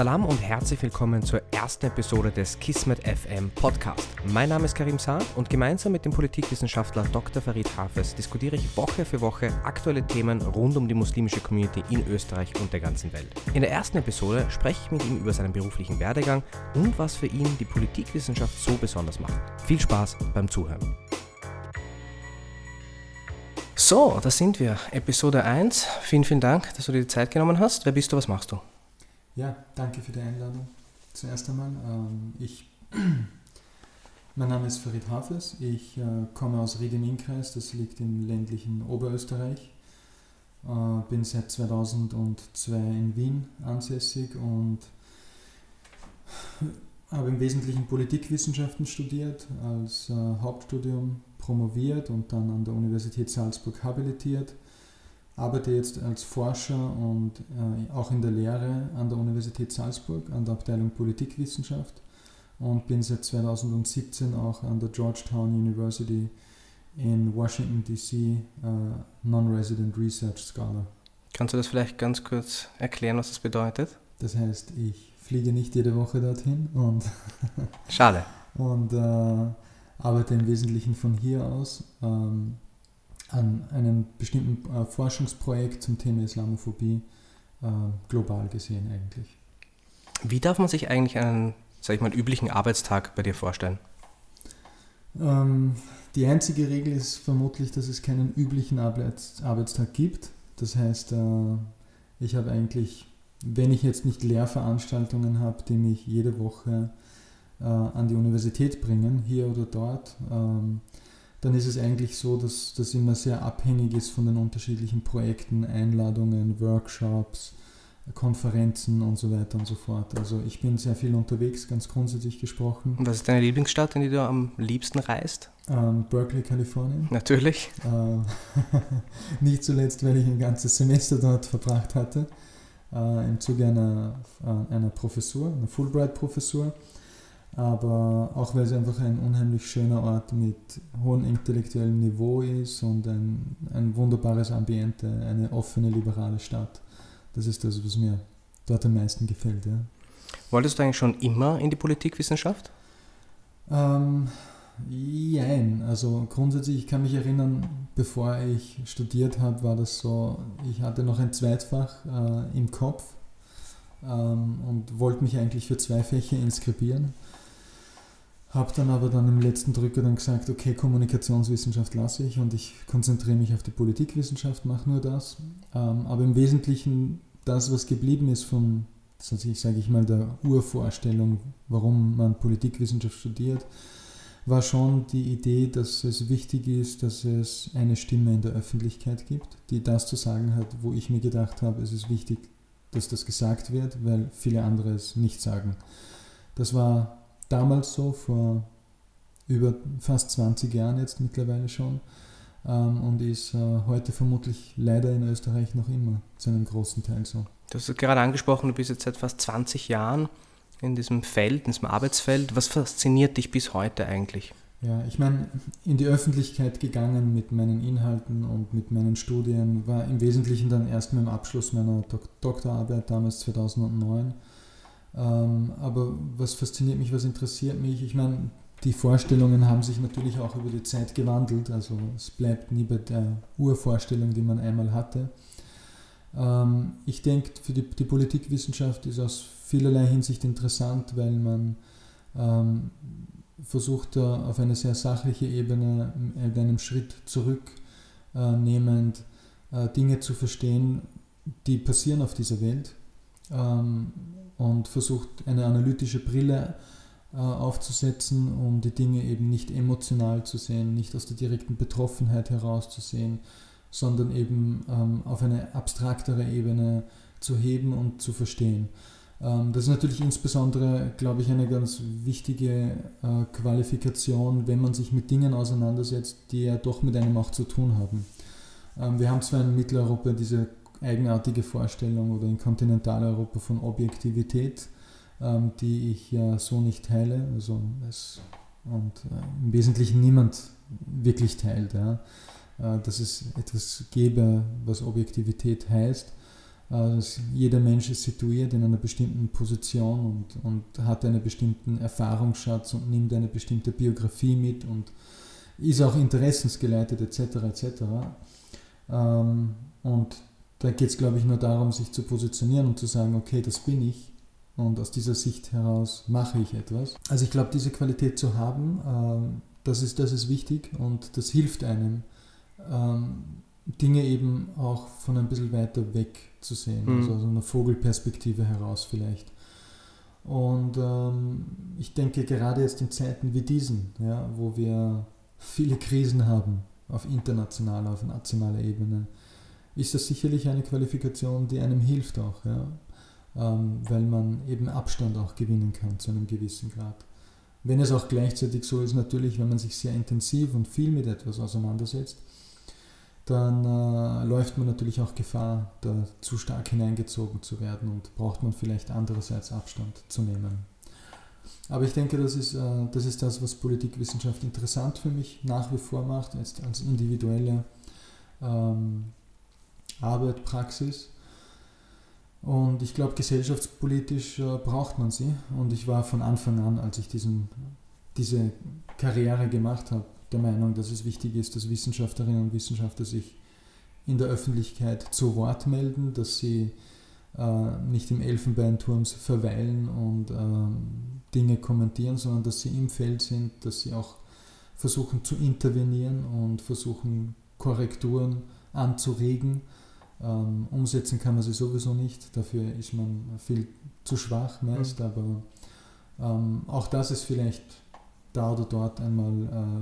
Salam und herzlich willkommen zur ersten Episode des Kismet FM Podcast. Mein Name ist Karim Saad und gemeinsam mit dem Politikwissenschaftler Dr. Farid Hafez diskutiere ich Woche für Woche aktuelle Themen rund um die muslimische Community in Österreich und der ganzen Welt. In der ersten Episode spreche ich mit ihm über seinen beruflichen Werdegang und was für ihn die Politikwissenschaft so besonders macht. Viel Spaß beim Zuhören. So, da sind wir. Episode 1. Vielen, vielen Dank, dass du dir die Zeit genommen hast. Wer bist du, was machst du? Ja, danke für die Einladung zuerst einmal. Ähm, ich, mein Name ist Farid Hafez, ich äh, komme aus Ried im Innkreis, das liegt im ländlichen Oberösterreich. Äh, bin seit 2002 in Wien ansässig und habe im Wesentlichen Politikwissenschaften studiert, als äh, Hauptstudium promoviert und dann an der Universität Salzburg habilitiert arbeite jetzt als Forscher und äh, auch in der Lehre an der Universität Salzburg, an der Abteilung Politikwissenschaft und bin seit 2017 auch an der Georgetown University in Washington DC äh, Non-Resident Research Scholar. Kannst du das vielleicht ganz kurz erklären, was das bedeutet? Das heißt, ich fliege nicht jede Woche dorthin und schade und äh, arbeite im Wesentlichen von hier aus. Ähm, an einem bestimmten äh, Forschungsprojekt zum Thema Islamophobie äh, global gesehen eigentlich. Wie darf man sich eigentlich einen, sag ich mal, üblichen Arbeitstag bei dir vorstellen? Ähm, die einzige Regel ist vermutlich, dass es keinen üblichen Arbeits Arbeitstag gibt. Das heißt, äh, ich habe eigentlich, wenn ich jetzt nicht Lehrveranstaltungen habe, die mich jede Woche äh, an die Universität bringen, hier oder dort, ähm, dann ist es eigentlich so, dass das immer sehr abhängig ist von den unterschiedlichen Projekten, Einladungen, Workshops, Konferenzen und so weiter und so fort. Also ich bin sehr viel unterwegs, ganz grundsätzlich gesprochen. Und was ist deine Lieblingsstadt, in die du am liebsten reist? Ähm, Berkeley, Kalifornien. Natürlich. Äh, nicht zuletzt, weil ich ein ganzes Semester dort verbracht hatte, äh, im Zuge einer, einer Professur, einer Fulbright-Professur aber auch weil es einfach ein unheimlich schöner Ort mit hohem intellektuellem Niveau ist und ein, ein wunderbares Ambiente, eine offene, liberale Stadt. Das ist das, was mir dort am meisten gefällt. Ja. Wolltest du eigentlich schon immer in die Politikwissenschaft? Ähm, Jein, also grundsätzlich, ich kann mich erinnern, bevor ich studiert habe, war das so, ich hatte noch ein Zweitfach äh, im Kopf ähm, und wollte mich eigentlich für zwei Fächer inskribieren habe dann aber dann im letzten Drücker dann gesagt, okay, Kommunikationswissenschaft lasse ich und ich konzentriere mich auf die Politikwissenschaft, mache nur das. Ähm, aber im Wesentlichen das, was geblieben ist von, sage ich mal, der Urvorstellung, warum man Politikwissenschaft studiert, war schon die Idee, dass es wichtig ist, dass es eine Stimme in der Öffentlichkeit gibt, die das zu sagen hat, wo ich mir gedacht habe, es ist wichtig, dass das gesagt wird, weil viele andere es nicht sagen. Das war damals so, vor über fast 20 Jahren jetzt mittlerweile schon ähm, und ist äh, heute vermutlich leider in Österreich noch immer zu einem großen Teil so. Du hast es gerade angesprochen, du bist jetzt seit fast 20 Jahren in diesem Feld, in diesem Arbeitsfeld. Was fasziniert dich bis heute eigentlich? Ja, ich meine, in die Öffentlichkeit gegangen mit meinen Inhalten und mit meinen Studien war im Wesentlichen dann erst mit dem Abschluss meiner Dok Doktorarbeit damals 2009 ähm, aber was fasziniert mich, was interessiert mich? Ich meine, die Vorstellungen haben sich natürlich auch über die Zeit gewandelt. Also es bleibt nie bei der Urvorstellung, die man einmal hatte. Ähm, ich denke, für die, die Politikwissenschaft ist aus vielerlei Hinsicht interessant, weil man ähm, versucht, da auf eine sehr sachliche Ebene mit einem Schritt zurücknehmend äh, Dinge zu verstehen, die passieren auf dieser Welt. Ähm, und versucht eine analytische Brille äh, aufzusetzen, um die Dinge eben nicht emotional zu sehen, nicht aus der direkten Betroffenheit herauszusehen, sondern eben ähm, auf eine abstraktere Ebene zu heben und zu verstehen. Ähm, das ist natürlich insbesondere, glaube ich, eine ganz wichtige äh, Qualifikation, wenn man sich mit Dingen auseinandersetzt, die ja doch mit einem auch zu tun haben. Ähm, wir haben zwar in Mitteleuropa diese eigenartige Vorstellung oder in Kontinentaleuropa von Objektivität, ähm, die ich ja so nicht teile. Also es, und äh, im Wesentlichen niemand wirklich teilt. Ja. Äh, dass es etwas gäbe, was Objektivität heißt. Äh, jeder Mensch ist situiert in einer bestimmten Position und, und hat einen bestimmten Erfahrungsschatz und nimmt eine bestimmte Biografie mit und ist auch interessensgeleitet etc. etc. Ähm, und da geht es, glaube ich, nur darum, sich zu positionieren und zu sagen, okay, das bin ich und aus dieser Sicht heraus mache ich etwas. Also ich glaube, diese Qualität zu haben, ähm, das, ist, das ist wichtig und das hilft einem, ähm, Dinge eben auch von ein bisschen weiter weg zu sehen, mhm. also aus einer Vogelperspektive heraus vielleicht. Und ähm, ich denke, gerade jetzt in Zeiten wie diesen, ja, wo wir viele Krisen haben, auf internationaler, auf nationaler Ebene, ist das sicherlich eine Qualifikation, die einem hilft auch, ja? Ähm, weil man eben Abstand auch gewinnen kann zu einem gewissen Grad. Wenn es auch gleichzeitig so ist, natürlich, wenn man sich sehr intensiv und viel mit etwas auseinandersetzt, dann äh, läuft man natürlich auch Gefahr, da zu stark hineingezogen zu werden und braucht man vielleicht andererseits Abstand zu nehmen. Aber ich denke, das ist, äh, das ist das, was Politikwissenschaft interessant für mich nach wie vor macht, jetzt als individuelle ähm, Arbeit, Praxis. Und ich glaube, gesellschaftspolitisch äh, braucht man sie. Und ich war von Anfang an, als ich diesen, diese Karriere gemacht habe, der Meinung, dass es wichtig ist, dass Wissenschaftlerinnen und Wissenschaftler sich in der Öffentlichkeit zu Wort melden, dass sie äh, nicht im Elfenbeinturm verweilen und ähm, Dinge kommentieren, sondern dass sie im Feld sind, dass sie auch versuchen zu intervenieren und versuchen Korrekturen anzuregen. Ähm, umsetzen kann man sie sowieso nicht, dafür ist man viel zu schwach meist, mhm. aber ähm, auch das ist vielleicht da oder dort einmal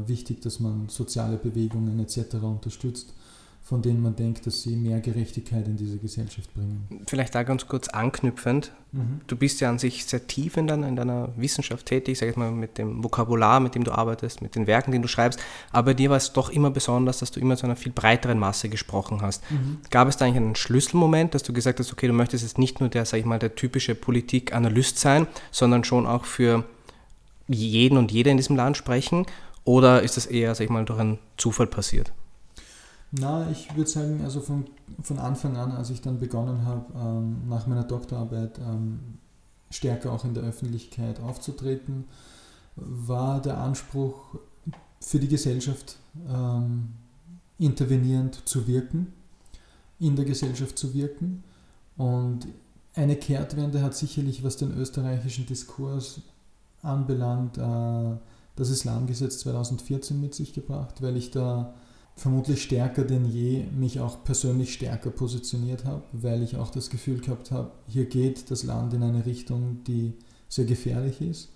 äh, wichtig, dass man soziale Bewegungen etc. unterstützt von denen man denkt, dass sie mehr Gerechtigkeit in diese Gesellschaft bringen. Vielleicht da ganz kurz anknüpfend. Mhm. Du bist ja an sich sehr tief in deiner, in deiner Wissenschaft tätig, sag ich mal, mit dem Vokabular, mit dem du arbeitest, mit den Werken, die du schreibst. Aber dir war es doch immer besonders, dass du immer zu einer viel breiteren Masse gesprochen hast. Mhm. Gab es da eigentlich einen Schlüsselmoment, dass du gesagt hast, okay, du möchtest jetzt nicht nur der, sag ich mal, der typische Politikanalyst sein, sondern schon auch für jeden und jede in diesem Land sprechen? Oder ist das eher, sag ich mal, durch einen Zufall passiert? Na, ich würde sagen, also von, von Anfang an, als ich dann begonnen habe, ähm, nach meiner Doktorarbeit ähm, stärker auch in der Öffentlichkeit aufzutreten, war der Anspruch für die Gesellschaft ähm, intervenierend zu wirken, in der Gesellschaft zu wirken. Und eine Kehrtwende hat sicherlich, was den österreichischen Diskurs anbelangt, äh, das Islamgesetz 2014 mit sich gebracht, weil ich da vermutlich stärker denn je mich auch persönlich stärker positioniert habe, weil ich auch das Gefühl gehabt habe, hier geht das Land in eine Richtung, die sehr gefährlich ist.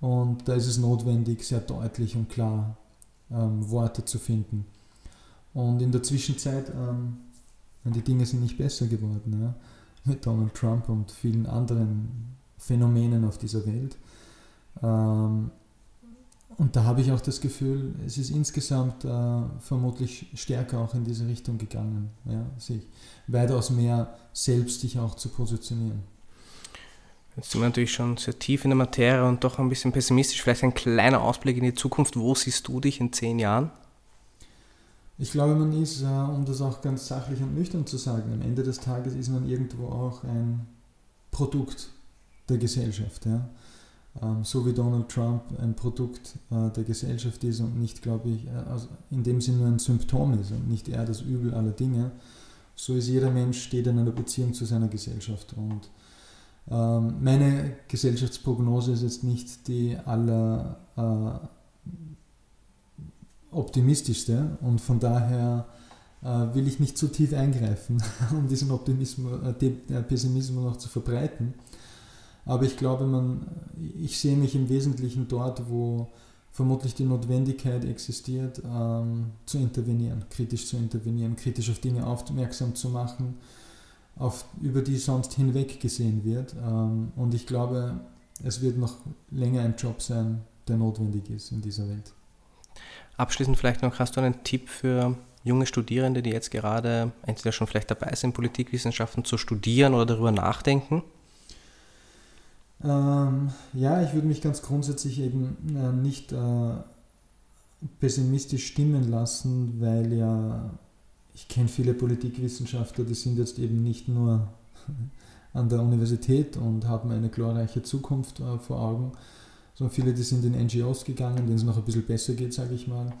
Und da ist es notwendig, sehr deutlich und klar ähm, Worte zu finden. Und in der Zwischenzeit, ähm, die Dinge sind nicht besser geworden, ja, mit Donald Trump und vielen anderen Phänomenen auf dieser Welt. Ähm, und da habe ich auch das Gefühl, es ist insgesamt äh, vermutlich stärker auch in diese Richtung gegangen, ja, sich weitaus mehr selbst sich auch zu positionieren. Jetzt sind wir natürlich schon sehr tief in der Materie und doch ein bisschen pessimistisch. Vielleicht ein kleiner Ausblick in die Zukunft. Wo siehst du dich in zehn Jahren? Ich glaube, man ist, äh, um das auch ganz sachlich und nüchtern zu sagen, am Ende des Tages ist man irgendwo auch ein Produkt der Gesellschaft. Ja? Ähm, so wie Donald Trump ein Produkt äh, der Gesellschaft ist und nicht, glaube ich, äh, also in dem Sinne nur ein Symptom ist und nicht er das Übel aller Dinge, so ist jeder Mensch, steht in einer Beziehung zu seiner Gesellschaft. Und ähm, meine Gesellschaftsprognose ist jetzt nicht die aller äh, optimistischste und von daher will ich nicht zu tief eingreifen, um diesen Optimismus, Pessimismus noch zu verbreiten. Aber ich glaube, man, ich sehe mich im Wesentlichen dort, wo vermutlich die Notwendigkeit existiert, ähm, zu intervenieren, kritisch zu intervenieren, kritisch auf Dinge aufmerksam zu machen, auf, über die sonst hinweg gesehen wird. Ähm, und ich glaube, es wird noch länger ein Job sein, der notwendig ist in dieser Welt. Abschließend vielleicht noch, hast du einen Tipp für junge Studierende, die jetzt gerade entweder schon vielleicht dabei sind, Politikwissenschaften zu studieren oder darüber nachdenken? Ähm, ja, ich würde mich ganz grundsätzlich eben äh, nicht äh, pessimistisch stimmen lassen, weil ja ich kenne viele Politikwissenschaftler, die sind jetzt eben nicht nur an der Universität und haben eine glorreiche Zukunft äh, vor Augen. So viele, die sind in NGOs gegangen, denen es noch ein bisschen besser geht, sage ich mal.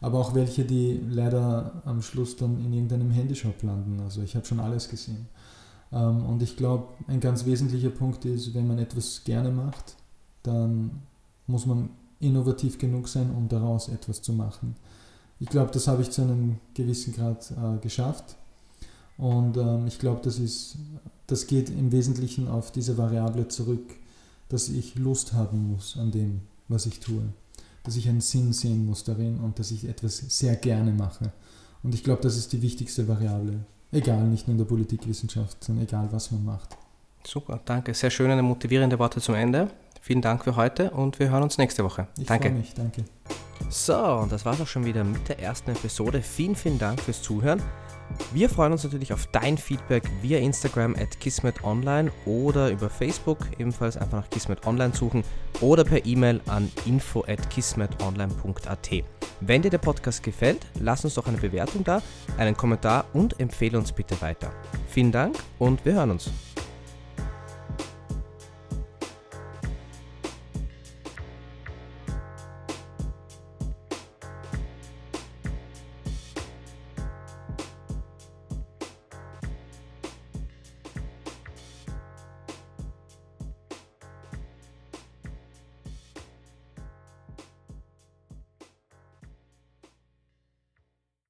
Aber auch welche, die leider am Schluss dann in irgendeinem Handyshop landen. Also ich habe schon alles gesehen. Ähm, und ich glaube, ein ganz wesentlicher Punkt ist, wenn man etwas gerne macht, dann muss man innovativ genug sein, um daraus etwas zu machen. Ich glaube, das habe ich zu einem gewissen Grad äh, geschafft. Und ähm, ich glaube, das, das geht im Wesentlichen auf diese Variable zurück, dass ich Lust haben muss an dem, was ich tue. Dass ich einen Sinn sehen muss darin und dass ich etwas sehr gerne mache. Und ich glaube, das ist die wichtigste Variable. Egal, nicht nur in der Politikwissenschaft, sondern egal, was man macht. Super, danke. Sehr schöne, motivierende Worte zum Ende. Vielen Dank für heute und wir hören uns nächste Woche. Ich danke. freue mich, danke. So, und das war es auch schon wieder mit der ersten Episode. Vielen, vielen Dank fürs Zuhören. Wir freuen uns natürlich auf dein Feedback via Instagram at kismetonline oder über Facebook, ebenfalls einfach nach Kismet Online suchen oder per E-Mail an info at kismetonline.at. Wenn dir der Podcast gefällt, lass uns doch eine Bewertung da, einen Kommentar und empfehle uns bitte weiter. Vielen Dank und wir hören uns.